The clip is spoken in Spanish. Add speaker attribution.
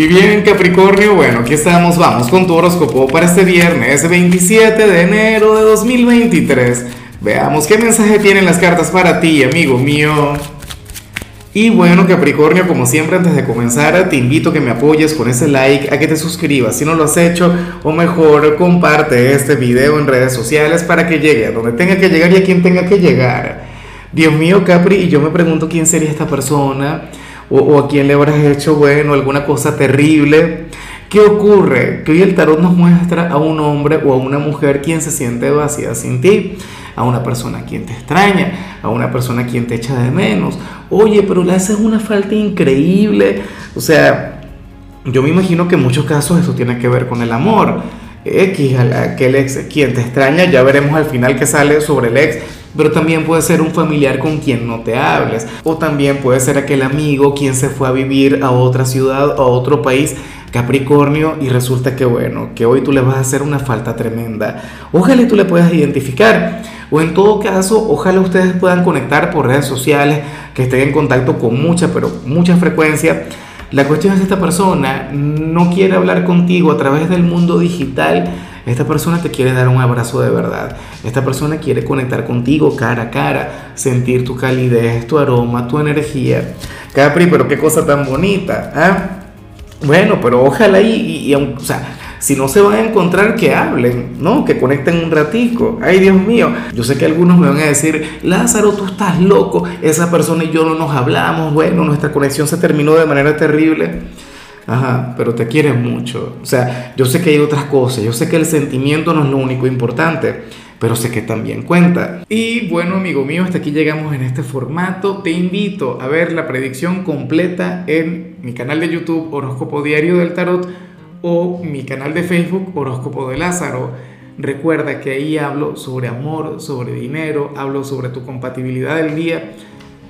Speaker 1: Y bien, Capricornio, bueno, aquí estamos, vamos con tu horóscopo para este viernes 27 de enero de 2023. Veamos qué mensaje tienen las cartas para ti, amigo mío. Y bueno, Capricornio, como siempre, antes de comenzar, te invito a que me apoyes con ese like, a que te suscribas si no lo has hecho, o mejor, comparte este video en redes sociales para que llegue a donde tenga que llegar y a quien tenga que llegar. Dios mío, Capri, y yo me pregunto quién sería esta persona o, a quién le habrás hecho, bueno, alguna cosa terrible. ¿Qué ocurre? Que hoy el tarot nos muestra a un hombre o a una mujer quien se siente vacía sin ti, a una persona quien te extraña, a una persona quien te echa de menos. Oye, pero le haces una falta increíble. O sea, yo me imagino que en muchos casos eso tiene que ver con el amor. X, aquel ex quien te extraña, ya veremos al final que sale sobre el ex, pero también puede ser un familiar con quien no te hables, o también puede ser aquel amigo quien se fue a vivir a otra ciudad o a otro país, Capricornio, y resulta que bueno, que hoy tú le vas a hacer una falta tremenda. Ojalá tú le puedas identificar, o en todo caso, ojalá ustedes puedan conectar por redes sociales, que estén en contacto con mucha, pero mucha frecuencia. La cuestión es esta persona no quiere hablar contigo a través del mundo digital, esta persona te quiere dar un abrazo de verdad. Esta persona quiere conectar contigo cara a cara, sentir tu calidez, tu aroma, tu energía. Capri, pero qué cosa tan bonita. ¿ah? Bueno, pero ojalá y, y, o sea, si no se van a encontrar, que hablen, ¿no? Que conecten un ratico. Ay, Dios mío. Yo sé que algunos me van a decir, Lázaro, tú estás loco. Esa persona y yo no nos hablamos. Bueno, nuestra conexión se terminó de manera terrible. Ajá, pero te quieres mucho. O sea, yo sé que hay otras cosas, yo sé que el sentimiento no es lo único importante, pero sé que también cuenta. Y bueno, amigo mío, hasta aquí llegamos en este formato. Te invito a ver la predicción completa en mi canal de YouTube Horóscopo Diario del Tarot o mi canal de Facebook Horóscopo de Lázaro. Recuerda que ahí hablo sobre amor, sobre dinero, hablo sobre tu compatibilidad del día